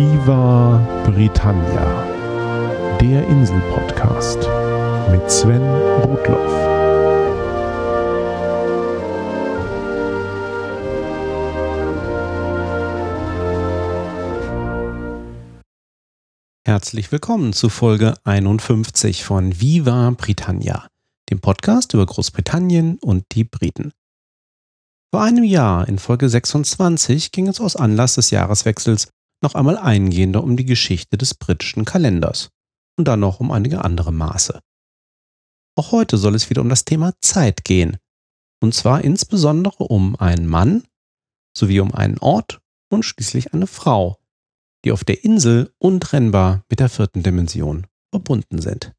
Viva Britannia, der Insel-Podcast mit Sven Rudloff. Herzlich willkommen zu Folge 51 von Viva Britannia, dem Podcast über Großbritannien und die Briten. Vor einem Jahr, in Folge 26, ging es aus Anlass des Jahreswechsels noch einmal eingehender um die Geschichte des britischen Kalenders und dann noch um einige andere Maße. Auch heute soll es wieder um das Thema Zeit gehen, und zwar insbesondere um einen Mann sowie um einen Ort und schließlich eine Frau, die auf der Insel untrennbar mit der vierten Dimension verbunden sind.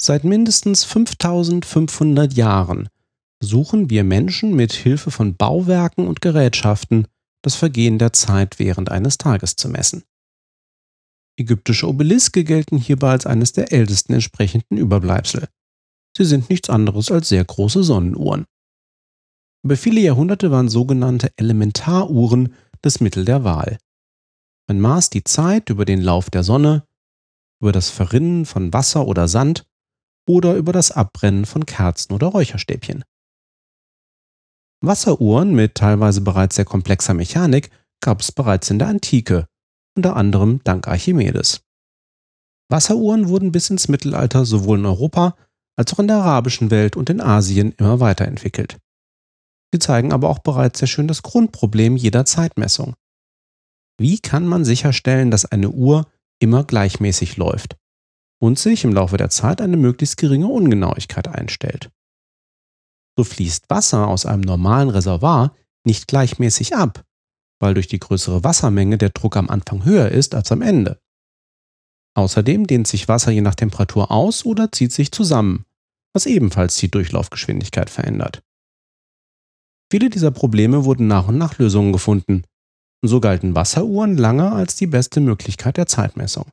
Seit mindestens 5500 Jahren suchen wir Menschen mit Hilfe von Bauwerken und Gerätschaften das Vergehen der Zeit während eines Tages zu messen. Ägyptische Obeliske gelten hierbei als eines der ältesten entsprechenden Überbleibsel. Sie sind nichts anderes als sehr große Sonnenuhren. Über viele Jahrhunderte waren sogenannte Elementaruhren das Mittel der Wahl. Man maß die Zeit über den Lauf der Sonne, über das Verrinnen von Wasser oder Sand oder über das Abbrennen von Kerzen oder Räucherstäbchen. Wasseruhren mit teilweise bereits sehr komplexer Mechanik gab es bereits in der Antike, unter anderem dank Archimedes. Wasseruhren wurden bis ins Mittelalter sowohl in Europa als auch in der arabischen Welt und in Asien immer weiterentwickelt. Sie zeigen aber auch bereits sehr schön das Grundproblem jeder Zeitmessung. Wie kann man sicherstellen, dass eine Uhr immer gleichmäßig läuft und sich im Laufe der Zeit eine möglichst geringe Ungenauigkeit einstellt? So fließt Wasser aus einem normalen Reservoir nicht gleichmäßig ab, weil durch die größere Wassermenge der Druck am Anfang höher ist als am Ende. Außerdem dehnt sich Wasser je nach Temperatur aus oder zieht sich zusammen, was ebenfalls die Durchlaufgeschwindigkeit verändert. Viele dieser Probleme wurden nach und nach Lösungen gefunden, und so galten Wasseruhren lange als die beste Möglichkeit der Zeitmessung.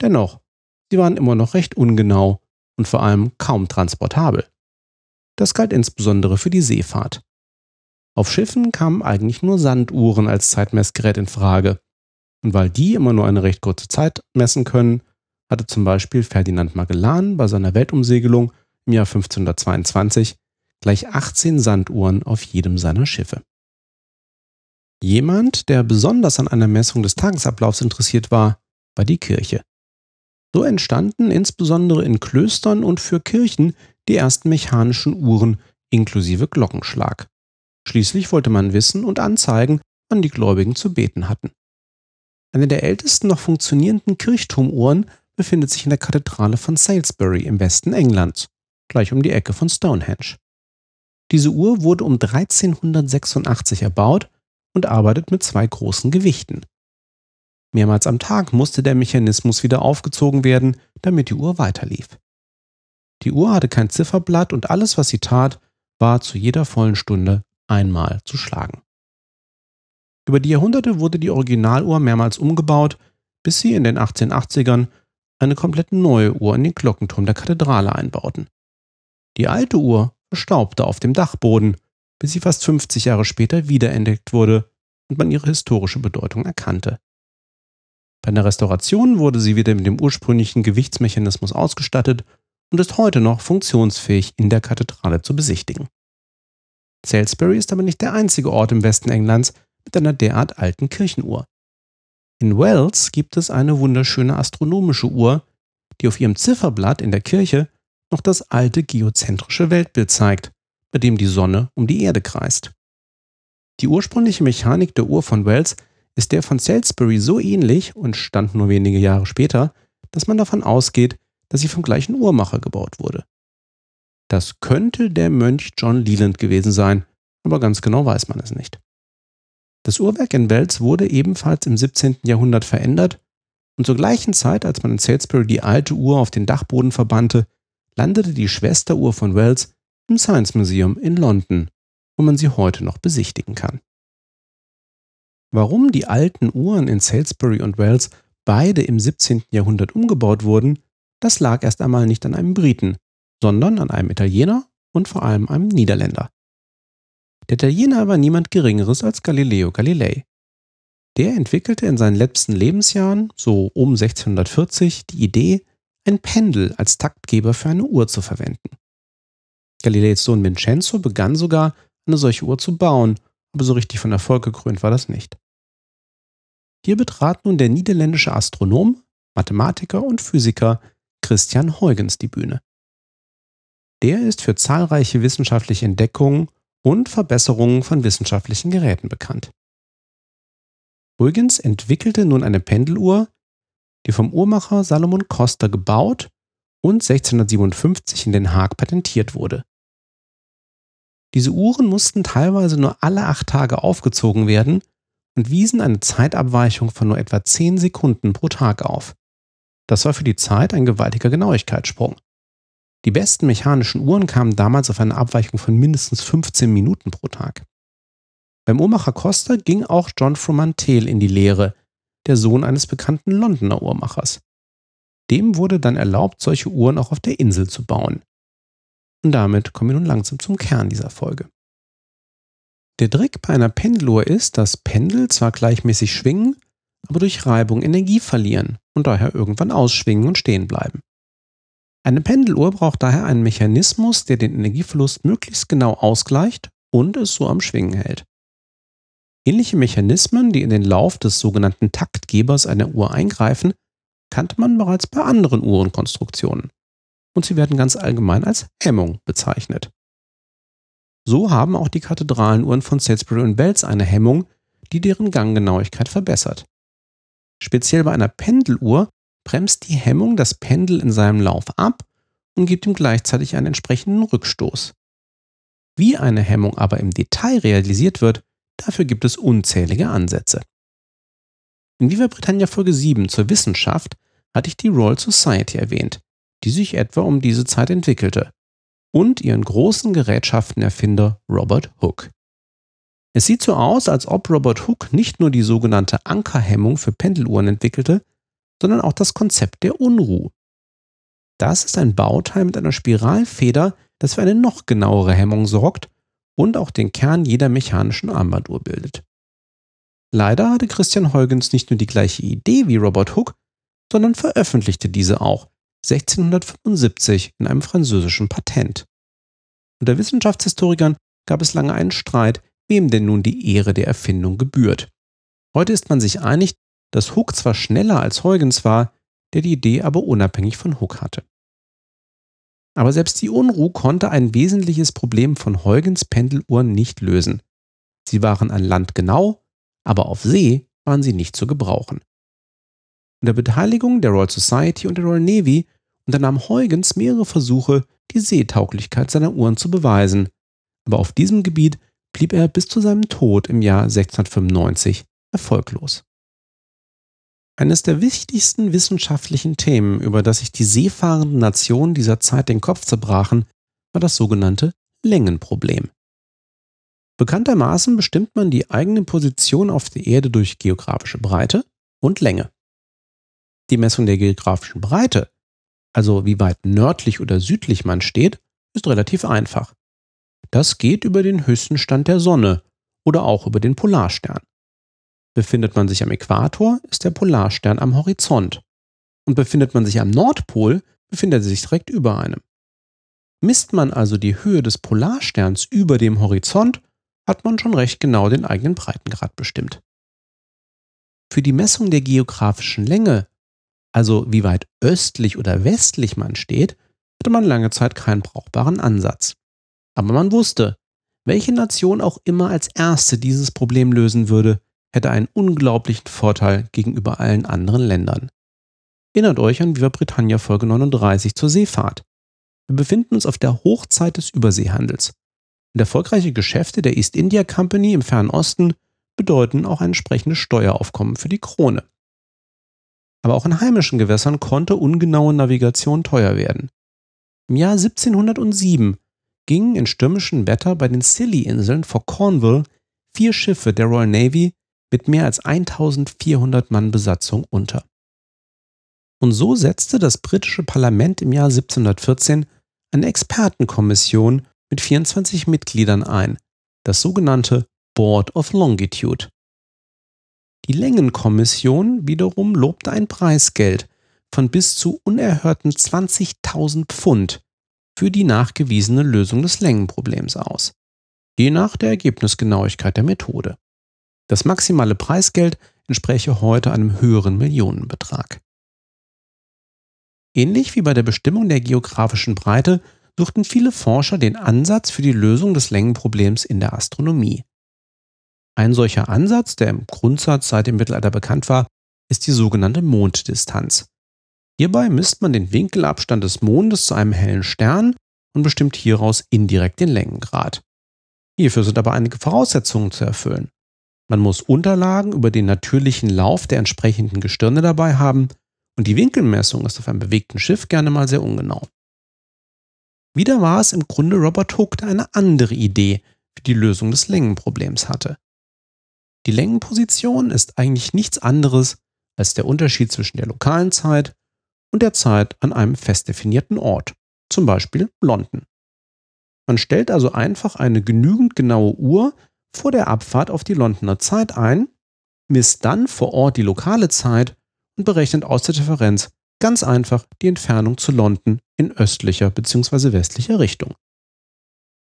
Dennoch, sie waren immer noch recht ungenau und vor allem kaum transportabel. Das galt insbesondere für die Seefahrt. Auf Schiffen kamen eigentlich nur Sanduhren als Zeitmessgerät in Frage. Und weil die immer nur eine recht kurze Zeit messen können, hatte zum Beispiel Ferdinand Magellan bei seiner Weltumsegelung im Jahr 1522 gleich 18 Sanduhren auf jedem seiner Schiffe. Jemand, der besonders an einer Messung des Tagesablaufs interessiert war, war die Kirche. So entstanden insbesondere in Klöstern und für Kirchen die ersten mechanischen Uhren inklusive Glockenschlag. Schließlich wollte man wissen und anzeigen, wann die Gläubigen zu beten hatten. Eine der ältesten noch funktionierenden Kirchturmuhren befindet sich in der Kathedrale von Salisbury im Westen Englands, gleich um die Ecke von Stonehenge. Diese Uhr wurde um 1386 erbaut und arbeitet mit zwei großen Gewichten. Mehrmals am Tag musste der Mechanismus wieder aufgezogen werden, damit die Uhr weiterlief. Die Uhr hatte kein Zifferblatt und alles, was sie tat, war zu jeder vollen Stunde einmal zu schlagen. Über die Jahrhunderte wurde die Originaluhr mehrmals umgebaut, bis sie in den 1880ern eine komplett neue Uhr in den Glockenturm der Kathedrale einbauten. Die alte Uhr verstaubte auf dem Dachboden, bis sie fast 50 Jahre später wiederentdeckt wurde und man ihre historische Bedeutung erkannte. Bei der Restauration wurde sie wieder mit dem ursprünglichen Gewichtsmechanismus ausgestattet und ist heute noch funktionsfähig in der Kathedrale zu besichtigen. Salisbury ist aber nicht der einzige Ort im Westen Englands mit einer derart alten Kirchenuhr. In Wales gibt es eine wunderschöne astronomische Uhr, die auf ihrem Zifferblatt in der Kirche noch das alte geozentrische Weltbild zeigt, bei dem die Sonne um die Erde kreist. Die ursprüngliche Mechanik der Uhr von Wales ist der von Salisbury so ähnlich und stand nur wenige Jahre später, dass man davon ausgeht, dass sie vom gleichen Uhrmacher gebaut wurde. Das könnte der Mönch John Leland gewesen sein, aber ganz genau weiß man es nicht. Das Uhrwerk in Wels wurde ebenfalls im 17. Jahrhundert verändert und zur gleichen Zeit, als man in Salisbury die alte Uhr auf den Dachboden verbannte, landete die Schwesteruhr von Wells im Science Museum in London, wo man sie heute noch besichtigen kann. Warum die alten Uhren in Salisbury und Wells beide im 17. Jahrhundert umgebaut wurden, das lag erst einmal nicht an einem Briten, sondern an einem Italiener und vor allem einem Niederländer. Der Italiener war niemand Geringeres als Galileo Galilei. Der entwickelte in seinen letzten Lebensjahren, so um 1640, die Idee, ein Pendel als Taktgeber für eine Uhr zu verwenden. Galileis Sohn Vincenzo begann sogar, eine solche Uhr zu bauen, aber so richtig von Erfolg gekrönt war das nicht. Hier betrat nun der niederländische Astronom, Mathematiker und Physiker Christian Huygens die Bühne. Der ist für zahlreiche wissenschaftliche Entdeckungen und Verbesserungen von wissenschaftlichen Geräten bekannt. Huygens entwickelte nun eine Pendeluhr, die vom Uhrmacher Salomon Coster gebaut und 1657 in Den Haag patentiert wurde. Diese Uhren mussten teilweise nur alle acht Tage aufgezogen werden und wiesen eine Zeitabweichung von nur etwa 10 Sekunden pro Tag auf. Das war für die Zeit ein gewaltiger Genauigkeitssprung. Die besten mechanischen Uhren kamen damals auf eine Abweichung von mindestens 15 Minuten pro Tag. Beim Uhrmacher Costa ging auch John Fromantel in die Lehre, der Sohn eines bekannten Londoner Uhrmachers. Dem wurde dann erlaubt, solche Uhren auch auf der Insel zu bauen. Und damit kommen wir nun langsam zum Kern dieser Folge. Der Trick bei einer Pendeluhr ist, dass Pendel zwar gleichmäßig schwingen, aber durch Reibung Energie verlieren und daher irgendwann ausschwingen und stehen bleiben. Eine Pendeluhr braucht daher einen Mechanismus, der den Energieverlust möglichst genau ausgleicht und es so am Schwingen hält. Ähnliche Mechanismen, die in den Lauf des sogenannten Taktgebers einer Uhr eingreifen, kannte man bereits bei anderen Uhrenkonstruktionen. Und sie werden ganz allgemein als Hemmung bezeichnet. So haben auch die Kathedralenuhren von Salisbury und Bells eine Hemmung, die deren Ganggenauigkeit verbessert. Speziell bei einer Pendeluhr bremst die Hemmung das Pendel in seinem Lauf ab und gibt ihm gleichzeitig einen entsprechenden Rückstoß. Wie eine Hemmung aber im Detail realisiert wird, dafür gibt es unzählige Ansätze. In Viva Britannia Folge 7 zur Wissenschaft hatte ich die Royal Society erwähnt, die sich etwa um diese Zeit entwickelte, und ihren großen Gerätschaftenerfinder Robert Hooke. Es sieht so aus, als ob Robert Hooke nicht nur die sogenannte Ankerhemmung für Pendeluhren entwickelte, sondern auch das Konzept der Unruh. Das ist ein Bauteil mit einer Spiralfeder, das für eine noch genauere Hemmung sorgt und auch den Kern jeder mechanischen Armbanduhr bildet. Leider hatte Christian Huygens nicht nur die gleiche Idee wie Robert Hooke, sondern veröffentlichte diese auch 1675 in einem französischen Patent. Unter Wissenschaftshistorikern gab es lange einen Streit, wem denn nun die Ehre der Erfindung gebührt. Heute ist man sich einig, dass Hooke zwar schneller als Huygens war, der die Idee aber unabhängig von Hooke hatte. Aber selbst die Unruh konnte ein wesentliches Problem von Huygens Pendeluhren nicht lösen. Sie waren an Land genau, aber auf See waren sie nicht zu gebrauchen. Unter Beteiligung der Royal Society und der Royal Navy unternahm Huygens mehrere Versuche, die Seetauglichkeit seiner Uhren zu beweisen, aber auf diesem Gebiet blieb er bis zu seinem Tod im Jahr 1695 erfolglos. Eines der wichtigsten wissenschaftlichen Themen, über das sich die seefahrenden Nationen dieser Zeit den Kopf zerbrachen, war das sogenannte Längenproblem. Bekanntermaßen bestimmt man die eigene Position auf der Erde durch geografische Breite und Länge. Die Messung der geografischen Breite, also wie weit nördlich oder südlich man steht, ist relativ einfach. Das geht über den höchsten Stand der Sonne oder auch über den Polarstern. Befindet man sich am Äquator, ist der Polarstern am Horizont. Und befindet man sich am Nordpol, befindet er sich direkt über einem. Misst man also die Höhe des Polarsterns über dem Horizont, hat man schon recht genau den eigenen Breitengrad bestimmt. Für die Messung der geografischen Länge, also wie weit östlich oder westlich man steht, hatte man lange Zeit keinen brauchbaren Ansatz. Aber man wusste, welche Nation auch immer als erste dieses Problem lösen würde, hätte einen unglaublichen Vorteil gegenüber allen anderen Ländern. Erinnert euch an Viva Britannia Folge 39 zur Seefahrt. Wir befinden uns auf der Hochzeit des Überseehandels. Und erfolgreiche Geschäfte der East India Company im Fernen Osten bedeuten auch ein entsprechendes Steueraufkommen für die Krone. Aber auch in heimischen Gewässern konnte ungenaue Navigation teuer werden. Im Jahr 1707 gingen in stürmischem Wetter bei den Scilly-Inseln vor Cornwall vier Schiffe der Royal Navy mit mehr als 1400 Mann Besatzung unter. Und so setzte das britische Parlament im Jahr 1714 eine Expertenkommission mit 24 Mitgliedern ein, das sogenannte Board of Longitude. Die Längenkommission wiederum lobte ein Preisgeld von bis zu unerhörten 20.000 Pfund für die nachgewiesene Lösung des Längenproblems aus, je nach der Ergebnisgenauigkeit der Methode. Das maximale Preisgeld entspräche heute einem höheren Millionenbetrag. Ähnlich wie bei der Bestimmung der geografischen Breite suchten viele Forscher den Ansatz für die Lösung des Längenproblems in der Astronomie. Ein solcher Ansatz, der im Grundsatz seit dem Mittelalter bekannt war, ist die sogenannte Monddistanz. Hierbei misst man den Winkelabstand des Mondes zu einem hellen Stern und bestimmt hieraus indirekt den Längengrad. Hierfür sind aber einige Voraussetzungen zu erfüllen. Man muss Unterlagen über den natürlichen Lauf der entsprechenden Gestirne dabei haben und die Winkelmessung ist auf einem bewegten Schiff gerne mal sehr ungenau. Wieder war es im Grunde Robert Hooke, der eine andere Idee für die Lösung des Längenproblems hatte. Die Längenposition ist eigentlich nichts anderes als der Unterschied zwischen der lokalen Zeit und der Zeit an einem fest definierten Ort, zum Beispiel London. Man stellt also einfach eine genügend genaue Uhr vor der Abfahrt auf die Londoner Zeit ein, misst dann vor Ort die lokale Zeit und berechnet aus der Differenz ganz einfach die Entfernung zu London in östlicher bzw. westlicher Richtung.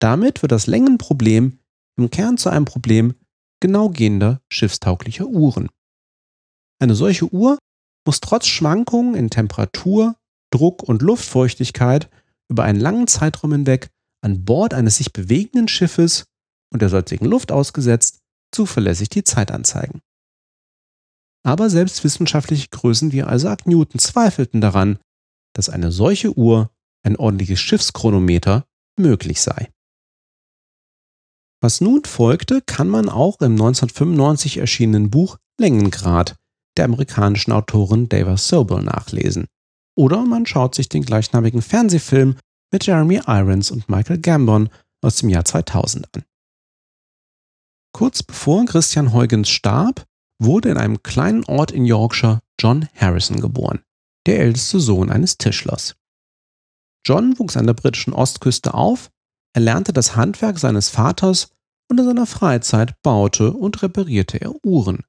Damit wird das Längenproblem im Kern zu einem Problem genau gehender schiffstauglicher Uhren. Eine solche Uhr muss trotz Schwankungen in Temperatur, Druck und Luftfeuchtigkeit über einen langen Zeitraum hinweg an Bord eines sich bewegenden Schiffes und der salzigen Luft ausgesetzt zuverlässig die Zeit anzeigen. Aber selbst wissenschaftliche Größen wie Isaac Newton zweifelten daran, dass eine solche Uhr, ein ordentliches Schiffschronometer, möglich sei. Was nun folgte, kann man auch im 1995 erschienenen Buch Längengrad der amerikanischen Autorin Dava Sobel nachlesen. Oder man schaut sich den gleichnamigen Fernsehfilm mit Jeremy Irons und Michael Gambon aus dem Jahr 2000 an. Kurz bevor Christian Huygens starb, wurde in einem kleinen Ort in Yorkshire John Harrison geboren, der älteste Sohn eines Tischlers. John wuchs an der britischen Ostküste auf, er lernte das Handwerk seines Vaters und in seiner Freizeit baute und reparierte er Uhren.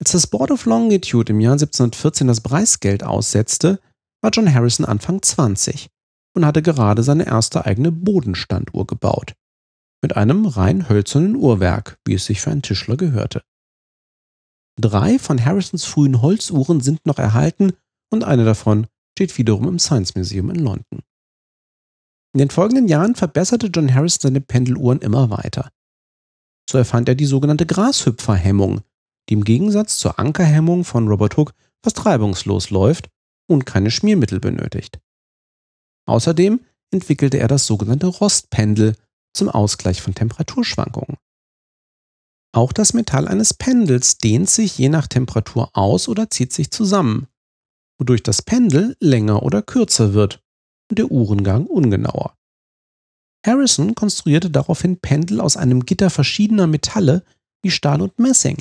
Als das Board of Longitude im Jahr 1714 das Preisgeld aussetzte, war John Harrison Anfang 20 und hatte gerade seine erste eigene Bodenstanduhr gebaut. Mit einem rein hölzernen Uhrwerk, wie es sich für einen Tischler gehörte. Drei von Harrisons frühen Holzuhren sind noch erhalten und eine davon steht wiederum im Science Museum in London. In den folgenden Jahren verbesserte John Harrison seine Pendeluhren immer weiter. So erfand er die sogenannte Grashüpferhemmung, die im Gegensatz zur Ankerhemmung von Robert Hooke fast reibungslos läuft und keine Schmiermittel benötigt. Außerdem entwickelte er das sogenannte Rostpendel zum Ausgleich von Temperaturschwankungen. Auch das Metall eines Pendels dehnt sich je nach Temperatur aus oder zieht sich zusammen, wodurch das Pendel länger oder kürzer wird und der Uhrengang ungenauer. Harrison konstruierte daraufhin Pendel aus einem Gitter verschiedener Metalle wie Stahl und Messing,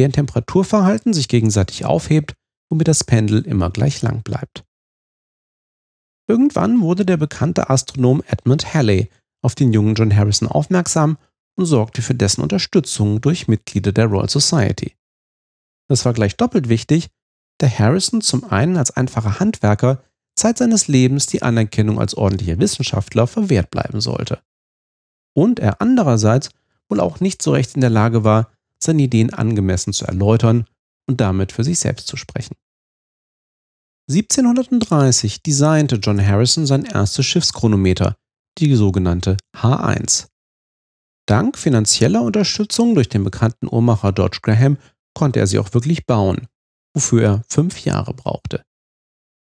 deren Temperaturverhalten sich gegenseitig aufhebt, womit das Pendel immer gleich lang bleibt. Irgendwann wurde der bekannte Astronom Edmund Halley auf den jungen John Harrison aufmerksam und sorgte für dessen Unterstützung durch Mitglieder der Royal Society. Das war gleich doppelt wichtig, da Harrison zum einen als einfacher Handwerker Zeit seines Lebens die Anerkennung als ordentlicher Wissenschaftler verwehrt bleiben sollte. Und er andererseits wohl auch nicht so recht in der Lage war, seine Ideen angemessen zu erläutern und damit für sich selbst zu sprechen. 1730 designte John Harrison sein erstes Schiffschronometer, die sogenannte H1. Dank finanzieller Unterstützung durch den bekannten Uhrmacher George Graham konnte er sie auch wirklich bauen, wofür er fünf Jahre brauchte.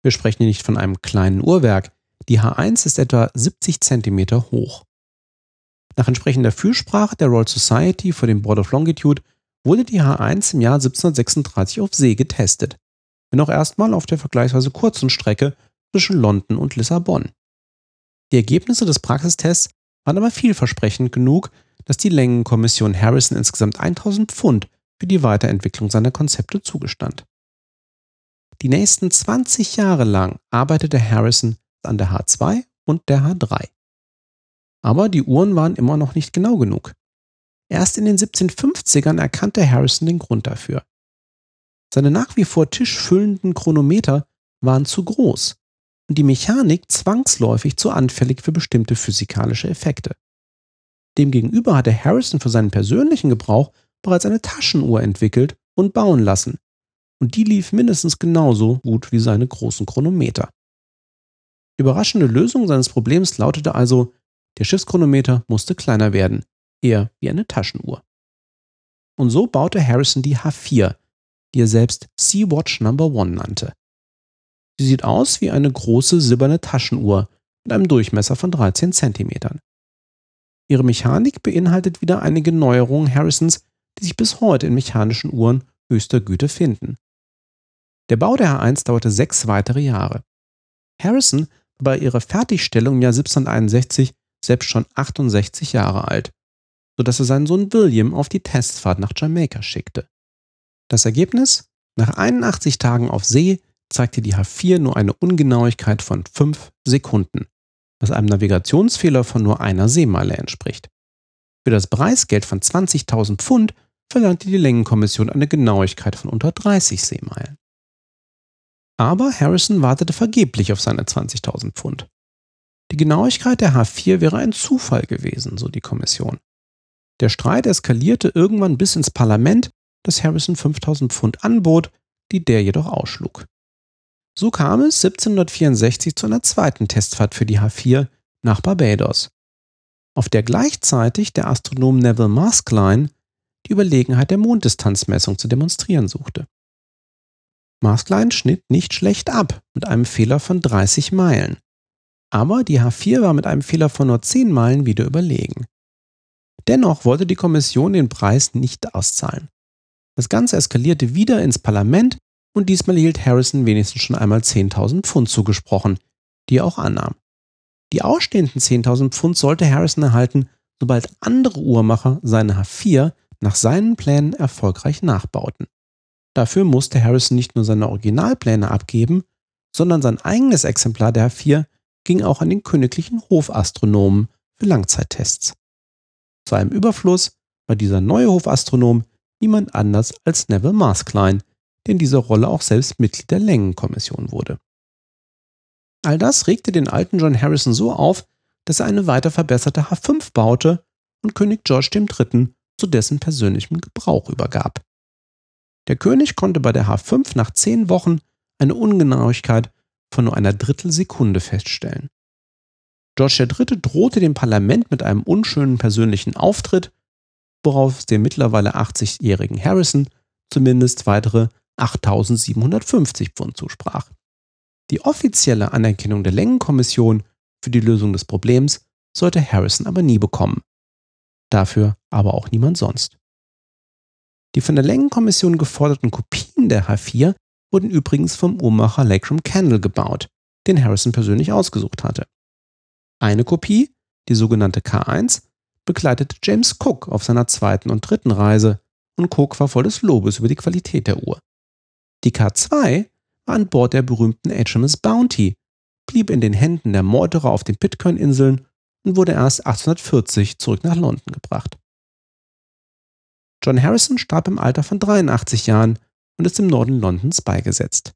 Wir sprechen hier nicht von einem kleinen Uhrwerk, die H1 ist etwa 70 cm hoch. Nach entsprechender Fürsprache der Royal Society vor dem Board of Longitude wurde die H1 im Jahr 1736 auf See getestet, wenn auch erstmal auf der vergleichsweise kurzen Strecke zwischen London und Lissabon. Die Ergebnisse des Praxistests waren aber vielversprechend genug, dass die Längenkommission Harrison insgesamt 1000 Pfund für die Weiterentwicklung seiner Konzepte zugestand. Die nächsten 20 Jahre lang arbeitete Harrison an der H2 und der H3. Aber die Uhren waren immer noch nicht genau genug. Erst in den 1750ern erkannte Harrison den Grund dafür. Seine nach wie vor tischfüllenden Chronometer waren zu groß und die Mechanik zwangsläufig zu anfällig für bestimmte physikalische Effekte. Demgegenüber hatte Harrison für seinen persönlichen Gebrauch bereits eine Taschenuhr entwickelt und bauen lassen, und die lief mindestens genauso gut wie seine großen Chronometer. Die überraschende Lösung seines Problems lautete also, der Schiffschronometer musste kleiner werden, eher wie eine Taschenuhr. Und so baute Harrison die H4, die er selbst Sea-Watch No. 1 nannte. Sie sieht aus wie eine große silberne Taschenuhr mit einem Durchmesser von 13 cm. Ihre Mechanik beinhaltet wieder einige Neuerungen Harrisons, die sich bis heute in mechanischen Uhren höchster Güte finden. Der Bau der H1 dauerte sechs weitere Jahre. Harrison war bei ihrer Fertigstellung im Jahr 1761 selbst schon 68 Jahre alt, sodass er seinen Sohn William auf die Testfahrt nach Jamaika schickte. Das Ergebnis? Nach 81 Tagen auf See zeigte die H4 nur eine Ungenauigkeit von 5 Sekunden, was einem Navigationsfehler von nur einer Seemeile entspricht. Für das Preisgeld von 20.000 Pfund verlangte die Längenkommission eine Genauigkeit von unter 30 Seemeilen. Aber Harrison wartete vergeblich auf seine 20.000 Pfund. Die Genauigkeit der H4 wäre ein Zufall gewesen, so die Kommission. Der Streit eskalierte irgendwann bis ins Parlament, das Harrison 5000 Pfund anbot, die der jedoch ausschlug. So kam es 1764 zu einer zweiten Testfahrt für die H4 nach Barbados, auf der gleichzeitig der Astronom Neville Maskelyne die Überlegenheit der Monddistanzmessung zu demonstrieren suchte. Maskelyne schnitt nicht schlecht ab mit einem Fehler von 30 Meilen. Aber die H4 war mit einem Fehler von nur 10 Meilen wieder überlegen. Dennoch wollte die Kommission den Preis nicht auszahlen. Das Ganze eskalierte wieder ins Parlament und diesmal hielt Harrison wenigstens schon einmal 10.000 Pfund zugesprochen, die er auch annahm. Die ausstehenden 10.000 Pfund sollte Harrison erhalten, sobald andere Uhrmacher seine H4 nach seinen Plänen erfolgreich nachbauten. Dafür musste Harrison nicht nur seine Originalpläne abgeben, sondern sein eigenes Exemplar der H4 ging auch an den königlichen Hofastronomen für Langzeittests. Zu einem Überfluss war dieser neue Hofastronom niemand anders als Neville Maskelyne, der in dieser Rolle auch selbst Mitglied der Längenkommission wurde. All das regte den alten John Harrison so auf, dass er eine weiter verbesserte H5 baute und König George III. zu dessen persönlichem Gebrauch übergab. Der König konnte bei der H5 nach zehn Wochen eine Ungenauigkeit von nur einer Drittelsekunde feststellen. George III. drohte dem Parlament mit einem unschönen persönlichen Auftritt, worauf dem mittlerweile 80-jährigen Harrison zumindest weitere 8750 Pfund zusprach. Die offizielle Anerkennung der Längenkommission für die Lösung des Problems sollte Harrison aber nie bekommen. Dafür aber auch niemand sonst. Die von der Längenkommission geforderten Kopien der H4 wurden übrigens vom Uhrmacher Leckram Candle gebaut, den Harrison persönlich ausgesucht hatte. Eine Kopie, die sogenannte K1, begleitete James Cook auf seiner zweiten und dritten Reise und Cook war voll des Lobes über die Qualität der Uhr. Die K2 war an Bord der berühmten HMS Bounty, blieb in den Händen der Meuterer auf den Pitcairn-Inseln und wurde erst 1840 zurück nach London gebracht. John Harrison starb im Alter von 83 Jahren und ist im Norden Londons beigesetzt.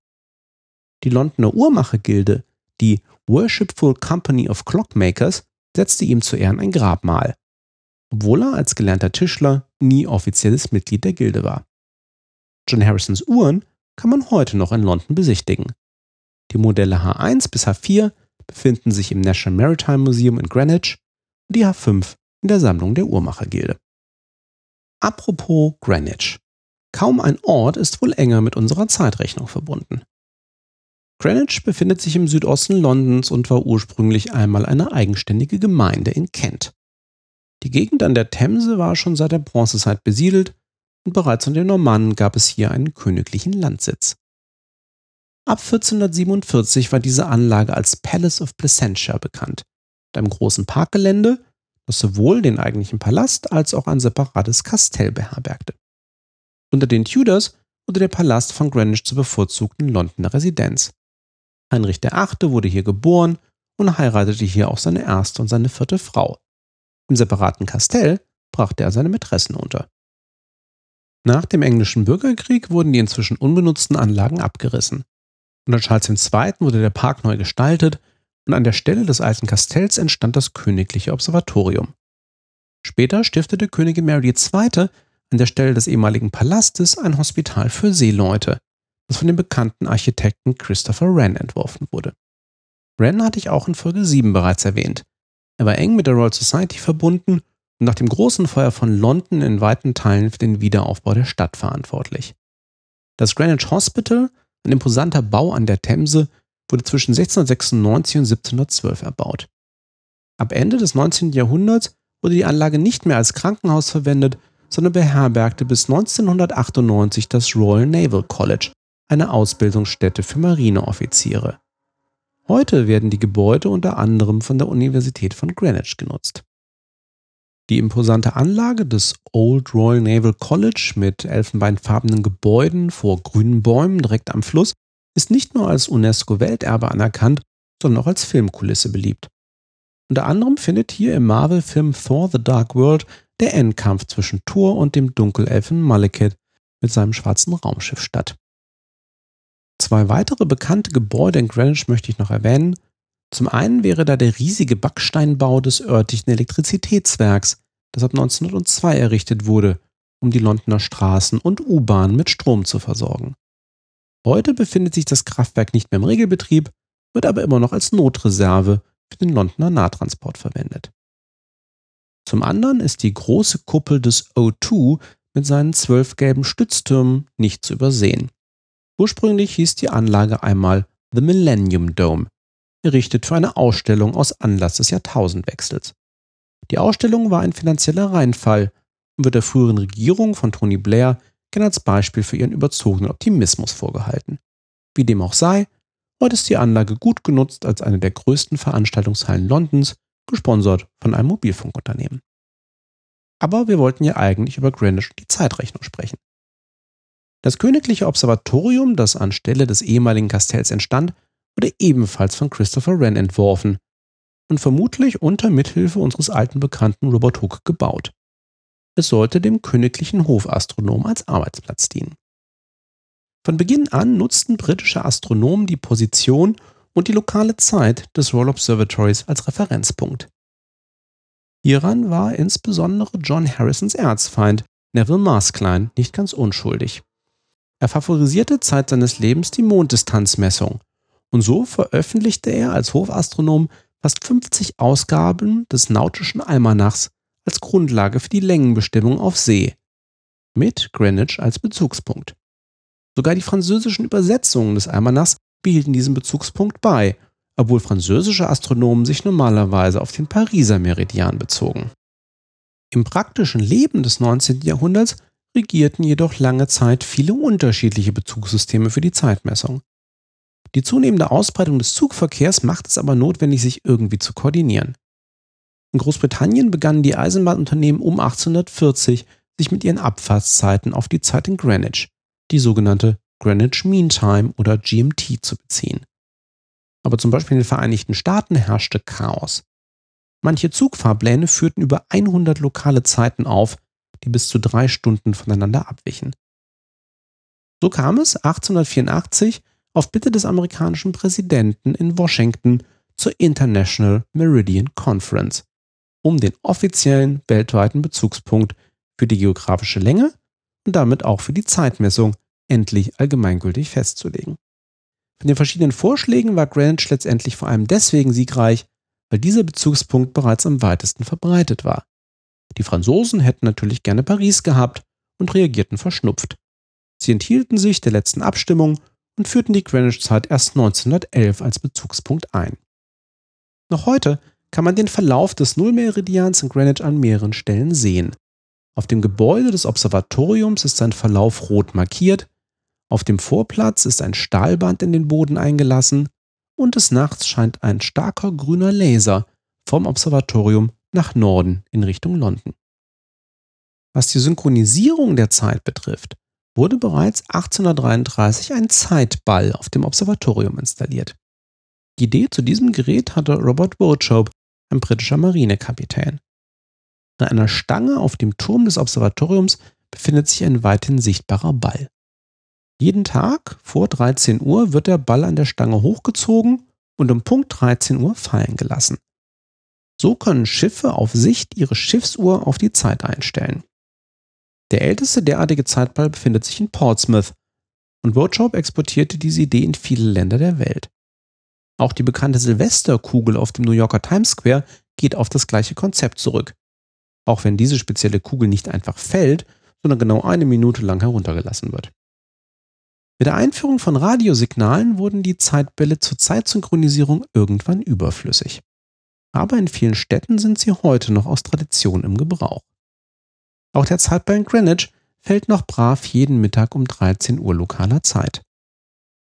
Die Londoner Uhrmachergilde, die Worshipful Company of Clockmakers, setzte ihm zu Ehren ein Grabmal, obwohl er als gelernter Tischler nie offizielles Mitglied der Gilde war. John Harrisons Uhren kann man heute noch in London besichtigen. Die Modelle H1 bis H4 befinden sich im National Maritime Museum in Greenwich und die H5 in der Sammlung der Uhrmachergilde. Apropos Greenwich. Kaum ein Ort ist wohl enger mit unserer Zeitrechnung verbunden. Greenwich befindet sich im Südosten Londons und war ursprünglich einmal eine eigenständige Gemeinde in Kent. Die Gegend an der Themse war schon seit der Bronzezeit besiedelt und bereits unter den Normannen gab es hier einen königlichen Landsitz. Ab 1447 war diese Anlage als Palace of Placentia bekannt, mit einem großen Parkgelände das sowohl den eigentlichen Palast als auch ein separates Kastell beherbergte. Unter den Tudors wurde der Palast von Greenwich zur bevorzugten Londoner Residenz. Heinrich VIII. wurde hier geboren und heiratete hier auch seine erste und seine vierte Frau. Im separaten Kastell brachte er seine Mätressen unter. Nach dem englischen Bürgerkrieg wurden die inzwischen unbenutzten Anlagen abgerissen. Unter Charles II. wurde der Park neu gestaltet und an der Stelle des alten Kastells entstand das Königliche Observatorium. Später stiftete Königin Mary II. An der Stelle des ehemaligen Palastes ein Hospital für Seeleute, das von dem bekannten Architekten Christopher Wren entworfen wurde. Wren hatte ich auch in Folge 7 bereits erwähnt. Er war eng mit der Royal Society verbunden und nach dem großen Feuer von London in weiten Teilen für den Wiederaufbau der Stadt verantwortlich. Das Greenwich Hospital, ein imposanter Bau an der Themse, wurde zwischen 1696 und 1712 erbaut. Ab Ende des 19. Jahrhunderts wurde die Anlage nicht mehr als Krankenhaus verwendet, sondern beherbergte bis 1998 das Royal Naval College, eine Ausbildungsstätte für Marineoffiziere. Heute werden die Gebäude unter anderem von der Universität von Greenwich genutzt. Die imposante Anlage des Old Royal Naval College mit elfenbeinfarbenen Gebäuden vor grünen Bäumen direkt am Fluss ist nicht nur als UNESCO-Welterbe anerkannt, sondern auch als Filmkulisse beliebt. Unter anderem findet hier im Marvel-Film Thor The Dark World der Endkampf zwischen Thor und dem Dunkelelfen Malekith mit seinem schwarzen Raumschiff statt. Zwei weitere bekannte Gebäude in Greenwich möchte ich noch erwähnen. Zum einen wäre da der riesige Backsteinbau des örtlichen Elektrizitätswerks, das ab 1902 errichtet wurde, um die Londoner Straßen und U-Bahnen mit Strom zu versorgen. Heute befindet sich das Kraftwerk nicht mehr im Regelbetrieb, wird aber immer noch als Notreserve für den Londoner Nahtransport verwendet. Zum anderen ist die große Kuppel des O2 mit seinen zwölf gelben Stütztürmen nicht zu übersehen. Ursprünglich hieß die Anlage einmal The Millennium Dome, errichtet für eine Ausstellung aus Anlass des Jahrtausendwechsels. Die Ausstellung war ein finanzieller Reinfall und wird der früheren Regierung von Tony Blair gerne als Beispiel für ihren überzogenen Optimismus vorgehalten. Wie dem auch sei, heute ist die Anlage gut genutzt als eine der größten Veranstaltungshallen Londons, gesponsert von einem Mobilfunkunternehmen. Aber wir wollten ja eigentlich über Greenwich und die Zeitrechnung sprechen. Das königliche Observatorium, das anstelle des ehemaligen Kastells entstand, wurde ebenfalls von Christopher Wren entworfen und vermutlich unter Mithilfe unseres alten Bekannten Robert Hooke gebaut. Es sollte dem königlichen Hofastronom als Arbeitsplatz dienen. Von Beginn an nutzten britische Astronomen die Position und die lokale Zeit des Royal Observatories als Referenzpunkt. Hieran war insbesondere John Harrisons Erzfeind Neville Maskelyne nicht ganz unschuldig. Er favorisierte Zeit seines Lebens die Monddistanzmessung und so veröffentlichte er als Hofastronom fast 50 Ausgaben des nautischen Almanachs als Grundlage für die Längenbestimmung auf See, mit Greenwich als Bezugspunkt. Sogar die französischen Übersetzungen des Almanachs behielten diesen Bezugspunkt bei, obwohl französische Astronomen sich normalerweise auf den Pariser Meridian bezogen. Im praktischen Leben des 19. Jahrhunderts regierten jedoch lange Zeit viele unterschiedliche Bezugssysteme für die Zeitmessung. Die zunehmende Ausbreitung des Zugverkehrs macht es aber notwendig, sich irgendwie zu koordinieren. In Großbritannien begannen die Eisenbahnunternehmen um 1840 sich mit ihren Abfahrtszeiten auf die Zeit in Greenwich, die sogenannte Greenwich Mean Time oder GMT, zu beziehen. Aber zum Beispiel in den Vereinigten Staaten herrschte Chaos. Manche Zugfahrpläne führten über 100 lokale Zeiten auf, die bis zu drei Stunden voneinander abwichen. So kam es 1884 auf Bitte des amerikanischen Präsidenten in Washington zur International Meridian Conference, um den offiziellen weltweiten Bezugspunkt für die geografische Länge und damit auch für die Zeitmessung endlich allgemeingültig festzulegen. Von den verschiedenen Vorschlägen war Greenwich letztendlich vor allem deswegen siegreich, weil dieser Bezugspunkt bereits am weitesten verbreitet war. Die Franzosen hätten natürlich gerne Paris gehabt und reagierten verschnupft. Sie enthielten sich der letzten Abstimmung und führten die Greenwich-Zeit erst 1911 als Bezugspunkt ein. Noch heute kann man den Verlauf des Nullmeridians in Greenwich an mehreren Stellen sehen. Auf dem Gebäude des Observatoriums ist sein Verlauf rot markiert, auf dem Vorplatz ist ein Stahlband in den Boden eingelassen und des Nachts scheint ein starker grüner Laser vom Observatorium nach Norden in Richtung London. Was die Synchronisierung der Zeit betrifft, wurde bereits 1833 ein Zeitball auf dem Observatorium installiert. Die Idee zu diesem Gerät hatte Robert Worchope, ein britischer Marinekapitän. An einer Stange auf dem Turm des Observatoriums befindet sich ein weithin sichtbarer Ball. Jeden Tag vor 13 Uhr wird der Ball an der Stange hochgezogen und um Punkt 13 Uhr fallen gelassen. So können Schiffe auf Sicht ihre Schiffsuhr auf die Zeit einstellen. Der älteste derartige Zeitball befindet sich in Portsmouth und Workshop exportierte diese Idee in viele Länder der Welt. Auch die bekannte Silvesterkugel auf dem New Yorker Times Square geht auf das gleiche Konzept zurück. Auch wenn diese spezielle Kugel nicht einfach fällt, sondern genau eine Minute lang heruntergelassen wird. Mit der Einführung von Radiosignalen wurden die Zeitbälle zur Zeitsynchronisierung irgendwann überflüssig. Aber in vielen Städten sind sie heute noch aus Tradition im Gebrauch. Auch der Zeitball in Greenwich fällt noch brav jeden Mittag um 13 Uhr lokaler Zeit.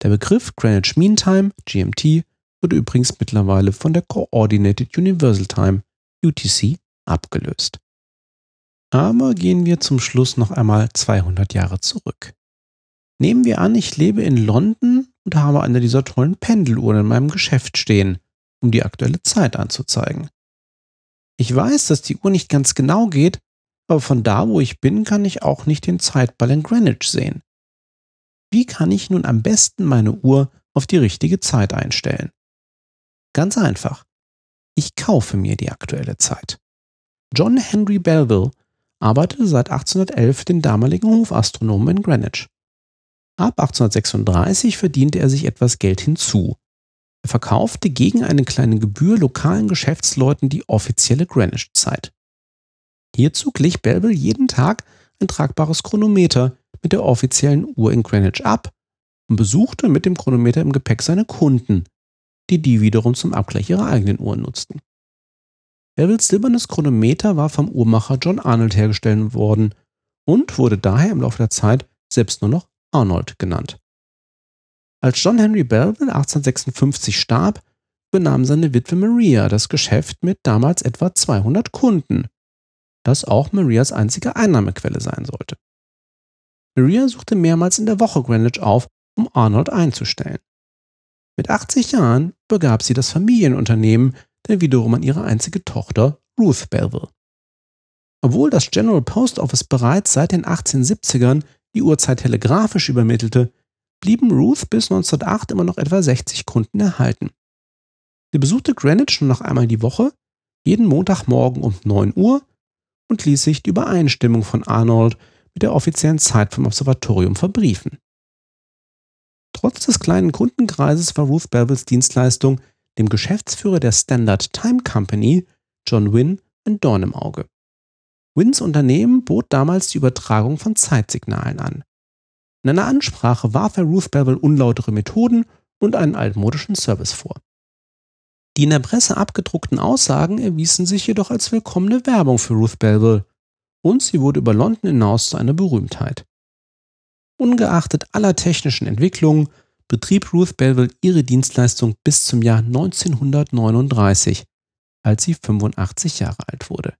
Der Begriff Greenwich Mean Time, GMT, wurde übrigens mittlerweile von der Coordinated Universal Time, UTC, abgelöst. Aber gehen wir zum Schluss noch einmal 200 Jahre zurück. Nehmen wir an, ich lebe in London und habe eine dieser tollen Pendeluhren in meinem Geschäft stehen, um die aktuelle Zeit anzuzeigen. Ich weiß, dass die Uhr nicht ganz genau geht, aber von da, wo ich bin, kann ich auch nicht den Zeitball in Greenwich sehen. Wie kann ich nun am besten meine Uhr auf die richtige Zeit einstellen? Ganz einfach. Ich kaufe mir die aktuelle Zeit. John Henry Belleville arbeitete seit 1811 den damaligen Hofastronomen in Greenwich. Ab 1836 verdiente er sich etwas Geld hinzu. Er verkaufte gegen eine kleine Gebühr lokalen Geschäftsleuten die offizielle Greenwich-Zeit. Hierzu glich Belleville jeden Tag ein tragbares Chronometer mit der offiziellen Uhr in Greenwich ab und besuchte mit dem Chronometer im Gepäck seine Kunden, die die wiederum zum Abgleich ihrer eigenen Uhren nutzten. Bevils silbernes Chronometer war vom Uhrmacher John Arnold hergestellt worden und wurde daher im Laufe der Zeit selbst nur noch Arnold genannt. Als John Henry Belleville 1856 starb, übernahm seine Witwe Maria das Geschäft mit damals etwa 200 Kunden, das auch Marias einzige Einnahmequelle sein sollte. Maria suchte mehrmals in der Woche Greenwich auf, um Arnold einzustellen. Mit 80 Jahren begab sie das Familienunternehmen, der wiederum an ihre einzige Tochter Ruth Belleville. Obwohl das General Post Office bereits seit den 1870ern die Uhrzeit telegrafisch übermittelte, blieben Ruth bis 1908 immer noch etwa 60 Kunden erhalten. Sie besuchte Greenwich nur noch einmal die Woche, jeden Montagmorgen um 9 Uhr und ließ sich die Übereinstimmung von Arnold mit der offiziellen Zeit vom Observatorium verbriefen. Trotz des kleinen Kundenkreises war Ruth Belvilles Dienstleistung dem Geschäftsführer der Standard Time Company, John Wynne, ein Dorn im Auge. Wynns Unternehmen bot damals die Übertragung von Zeitsignalen an. In einer Ansprache warf er Ruth Belville unlautere Methoden und einen altmodischen Service vor. Die in der Presse abgedruckten Aussagen erwiesen sich jedoch als willkommene Werbung für Ruth Belville und sie wurde über London hinaus zu einer Berühmtheit. Ungeachtet aller technischen Entwicklungen betrieb Ruth Belville ihre Dienstleistung bis zum Jahr 1939, als sie 85 Jahre alt wurde.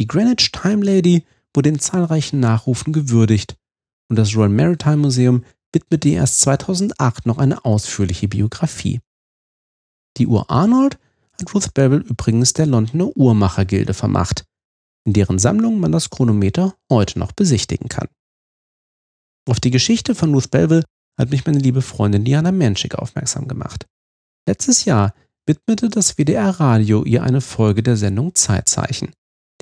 Die Greenwich Time Lady wurde in zahlreichen Nachrufen gewürdigt und das Royal Maritime Museum widmete ihr erst 2008 noch eine ausführliche Biografie. Die Uhr Arnold hat Ruth Bevel übrigens der Londoner Uhrmachergilde vermacht, in deren Sammlung man das Chronometer heute noch besichtigen kann. Auf die Geschichte von Ruth Belville hat mich meine liebe Freundin Diana Menschik aufmerksam gemacht. Letztes Jahr widmete das WDR Radio ihr eine Folge der Sendung Zeitzeichen.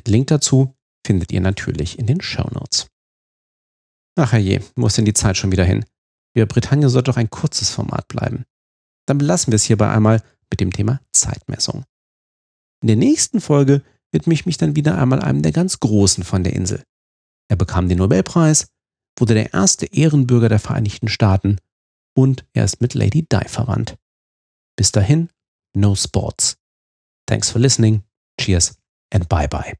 Link dazu findet ihr natürlich in den Show Notes. Ach je, ist denn die Zeit schon wieder hin? Wir Britannia sollte doch ein kurzes Format bleiben. Dann belassen wir es hierbei einmal mit dem Thema Zeitmessung. In der nächsten Folge widme ich mich dann wieder einmal einem der ganz Großen von der Insel. Er bekam den Nobelpreis, wurde der erste Ehrenbürger der Vereinigten Staaten und er ist mit Lady Di verwandt. Bis dahin, no sports. Thanks for listening. Cheers and bye bye.